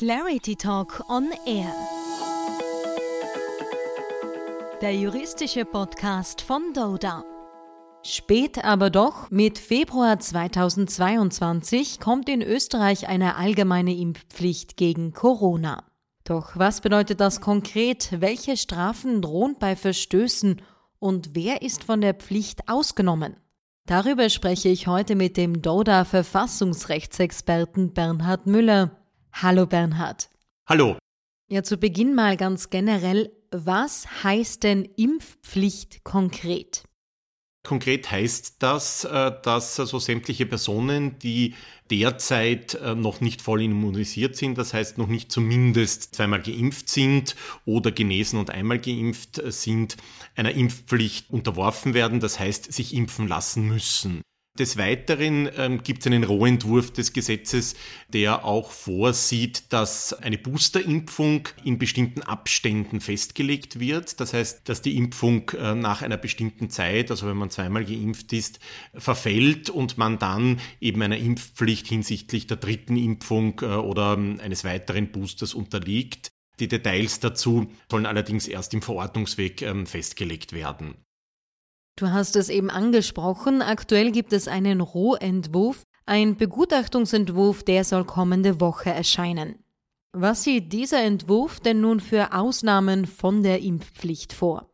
Clarity Talk on Air. Der juristische Podcast von Doda. Spät aber doch, mit Februar 2022 kommt in Österreich eine allgemeine Impfpflicht gegen Corona. Doch was bedeutet das konkret? Welche Strafen drohen bei Verstößen und wer ist von der Pflicht ausgenommen? Darüber spreche ich heute mit dem DODA Verfassungsrechtsexperten Bernhard Müller. Hallo Bernhard. Hallo. Ja, zu Beginn mal ganz generell, was heißt denn Impfpflicht konkret? Konkret heißt das, äh, dass so sämtliche Personen, die derzeit äh, noch nicht voll immunisiert sind, das heißt noch nicht zumindest zweimal geimpft sind oder genesen und einmal geimpft äh, sind, einer Impfpflicht unterworfen werden, das heißt sich impfen lassen müssen. Des Weiteren ähm, gibt es einen Rohentwurf des Gesetzes, der auch vorsieht, dass eine Boosterimpfung in bestimmten Abständen festgelegt wird. Das heißt, dass die Impfung äh, nach einer bestimmten Zeit, also wenn man zweimal geimpft ist, verfällt und man dann eben einer Impfpflicht hinsichtlich der dritten Impfung äh, oder ähm, eines weiteren Boosters unterliegt. Die Details dazu sollen allerdings erst im Verordnungsweg ähm, festgelegt werden. Du hast es eben angesprochen, aktuell gibt es einen Rohentwurf, ein Begutachtungsentwurf, der soll kommende Woche erscheinen. Was sieht dieser Entwurf denn nun für Ausnahmen von der Impfpflicht vor?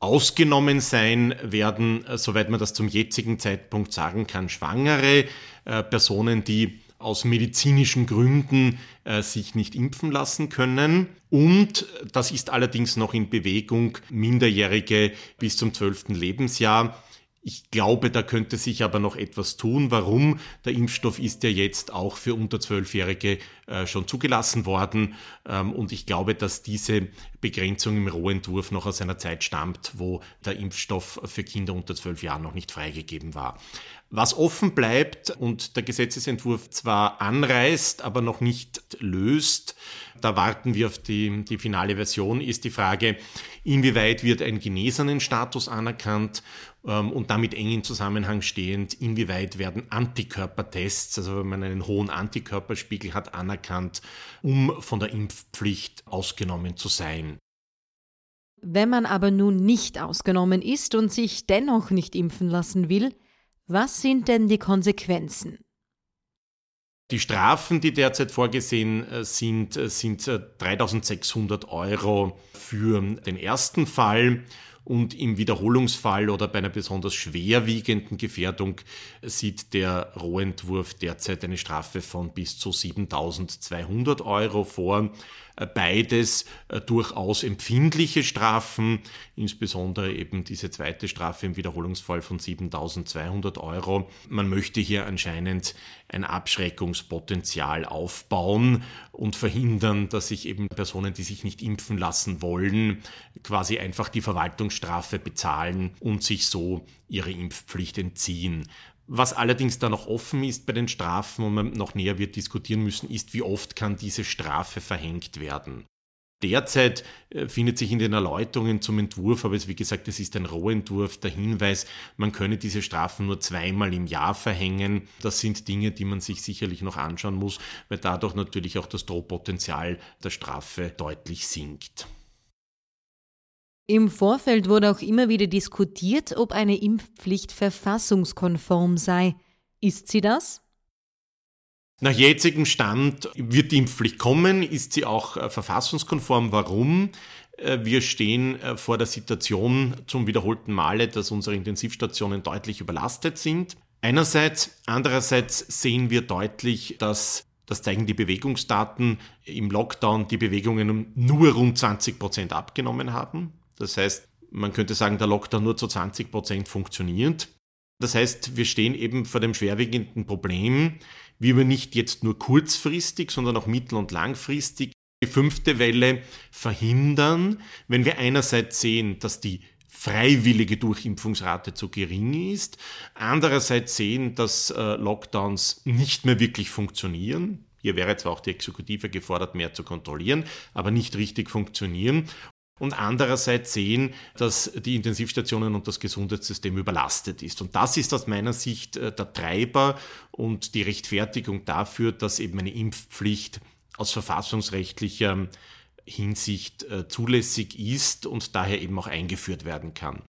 Ausgenommen sein werden, äh, soweit man das zum jetzigen Zeitpunkt sagen kann, Schwangere, äh, Personen, die aus medizinischen Gründen äh, sich nicht impfen lassen können. Und das ist allerdings noch in Bewegung, Minderjährige bis zum zwölften Lebensjahr. Ich glaube, da könnte sich aber noch etwas tun. Warum? Der Impfstoff ist ja jetzt auch für unter Zwölfjährige äh, schon zugelassen worden. Ähm, und ich glaube, dass diese Begrenzung im Rohentwurf noch aus einer Zeit stammt, wo der Impfstoff für Kinder unter zwölf Jahren noch nicht freigegeben war. Was offen bleibt und der Gesetzesentwurf zwar anreißt, aber noch nicht löst, da warten wir auf die, die finale Version, ist die Frage, inwieweit wird ein genesenen Status anerkannt ähm, und damit eng in Zusammenhang stehend, inwieweit werden Antikörpertests, also wenn man einen hohen Antikörperspiegel hat, anerkannt, um von der Impfpflicht ausgenommen zu sein. Wenn man aber nun nicht ausgenommen ist und sich dennoch nicht impfen lassen will, was sind denn die Konsequenzen? Die Strafen, die derzeit vorgesehen äh, sind, äh, sind 3600 äh, Euro für den ersten Fall und im Wiederholungsfall oder bei einer besonders schwerwiegenden Gefährdung sieht der Rohentwurf derzeit eine Strafe von bis zu 7200 Euro vor. Beides äh, durchaus empfindliche Strafen, insbesondere eben diese zweite Strafe im Wiederholungsfall von 7200 Euro. Man möchte hier anscheinend ein Abschreckungspotenzial aufbauen und verhindern, dass sich eben Personen, die sich nicht impfen lassen wollen, quasi einfach die Verwaltungsstrafe bezahlen und sich so ihre Impfpflicht entziehen. Was allerdings da noch offen ist bei den Strafen und man noch näher wird diskutieren müssen, ist, wie oft kann diese Strafe verhängt werden. Derzeit äh, findet sich in den Erläuterungen zum Entwurf, aber es, wie gesagt, es ist ein Rohentwurf, der Hinweis, man könne diese Strafen nur zweimal im Jahr verhängen. Das sind Dinge, die man sich sicherlich noch anschauen muss, weil dadurch natürlich auch das Drohpotenzial der Strafe deutlich sinkt. Im Vorfeld wurde auch immer wieder diskutiert, ob eine Impfpflicht verfassungskonform sei. Ist sie das? Nach jetzigem Stand wird die Impfpflicht kommen, ist sie auch äh, verfassungskonform. Warum? Äh, wir stehen äh, vor der Situation zum wiederholten Male, dass unsere Intensivstationen deutlich überlastet sind. Einerseits, andererseits sehen wir deutlich, dass das zeigen die Bewegungsdaten im Lockdown, die Bewegungen nur rund 20 Prozent abgenommen haben. Das heißt, man könnte sagen, der Lockdown nur zu 20 Prozent funktioniert. Das heißt, wir stehen eben vor dem schwerwiegenden Problem, wie wir nicht jetzt nur kurzfristig, sondern auch mittel- und langfristig die fünfte Welle verhindern, wenn wir einerseits sehen, dass die freiwillige Durchimpfungsrate zu gering ist, andererseits sehen, dass äh, Lockdowns nicht mehr wirklich funktionieren. Hier wäre zwar auch die Exekutive gefordert, mehr zu kontrollieren, aber nicht richtig funktionieren und andererseits sehen, dass die Intensivstationen und das Gesundheitssystem überlastet ist. Und das ist aus meiner Sicht äh, der Treiber und die Rechtfertigung dafür, dass eben eine Impfpflicht aus verfassungsrechtlicher Hinsicht äh, zulässig ist und daher eben auch eingeführt werden kann.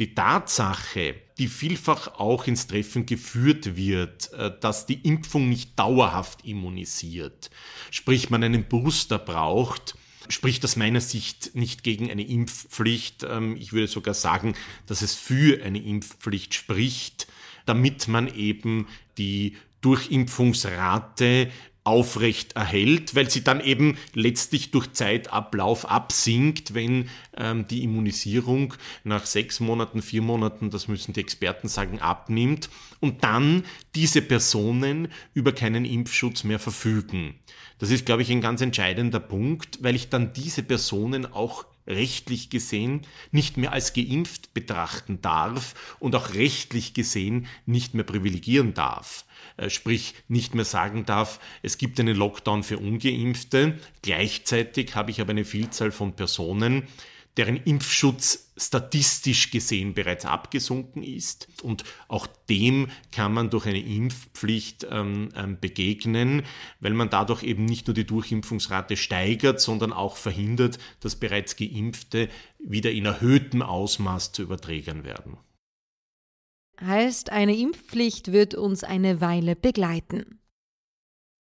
Die Tatsache, die vielfach auch ins Treffen geführt wird, äh, dass die Impfung nicht dauerhaft immunisiert, sprich man einen Booster braucht, spricht aus meiner Sicht nicht gegen eine Impfpflicht. Ähm, ich würde sogar sagen, dass es für eine Impfpflicht spricht, damit man eben die Durchimpfungsrate aufrecht erhält, weil sie dann eben letztlich durch Zeitablauf absinkt, wenn ähm, die Immunisierung nach sechs Monaten, vier Monaten, das müssen die Experten sagen, abnimmt und dann diese Personen über keinen Impfschutz mehr verfügen. Das ist, glaube ich, ein ganz entscheidender Punkt, weil ich dann diese Personen auch rechtlich gesehen nicht mehr als geimpft betrachten darf und auch rechtlich gesehen nicht mehr privilegieren darf. Äh, sprich nicht mehr sagen darf, es gibt einen Lockdown für ungeimpfte. Gleichzeitig habe ich aber eine Vielzahl von Personen, deren Impfschutz statistisch gesehen bereits abgesunken ist. Und auch dem kann man durch eine Impfpflicht ähm, ähm, begegnen, weil man dadurch eben nicht nur die Durchimpfungsrate steigert, sondern auch verhindert, dass bereits Geimpfte wieder in erhöhtem Ausmaß zu Überträgern werden. Heißt, eine Impfpflicht wird uns eine Weile begleiten.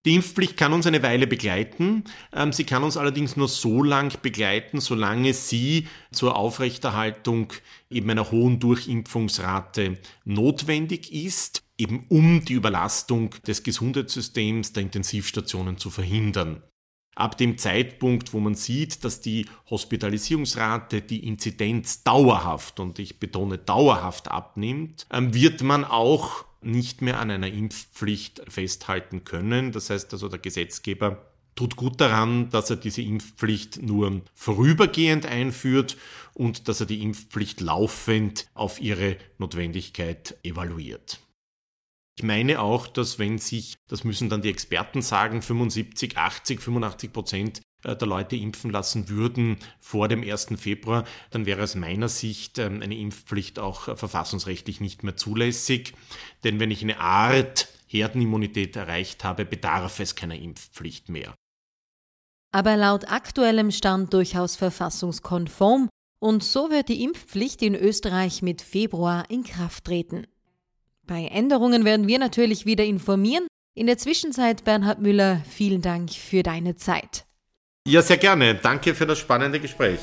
Die Impfpflicht kann uns eine Weile begleiten. Ähm, sie kann uns allerdings nur so lang begleiten, solange sie zur Aufrechterhaltung eben einer hohen Durchimpfungsrate notwendig ist, eben um die Überlastung des Gesundheitssystems der Intensivstationen zu verhindern. Ab dem Zeitpunkt, wo man sieht, dass die Hospitalisierungsrate, die Inzidenz dauerhaft, und ich betone dauerhaft abnimmt, ähm, wird man auch nicht mehr an einer Impfpflicht festhalten können. Das heißt also, der Gesetzgeber tut gut daran, dass er diese Impfpflicht nur vorübergehend einführt und dass er die Impfpflicht laufend auf ihre Notwendigkeit evaluiert. Ich meine auch, dass wenn sich, das müssen dann die Experten sagen, 75, 80, 85 Prozent äh, der Leute impfen lassen würden vor dem 1. Februar, dann wäre aus meiner Sicht ähm, eine Impfpflicht auch äh, verfassungsrechtlich nicht mehr zulässig. Denn wenn ich eine Art Herdenimmunität erreicht habe, bedarf es keiner Impfpflicht mehr. Aber laut aktuellem Stand durchaus verfassungskonform und so wird die Impfpflicht in Österreich mit Februar in Kraft treten. Bei Änderungen werden wir natürlich wieder informieren. In der Zwischenzeit, Bernhard Müller, vielen Dank für deine Zeit. Ja, sehr gerne. Danke für das spannende Gespräch.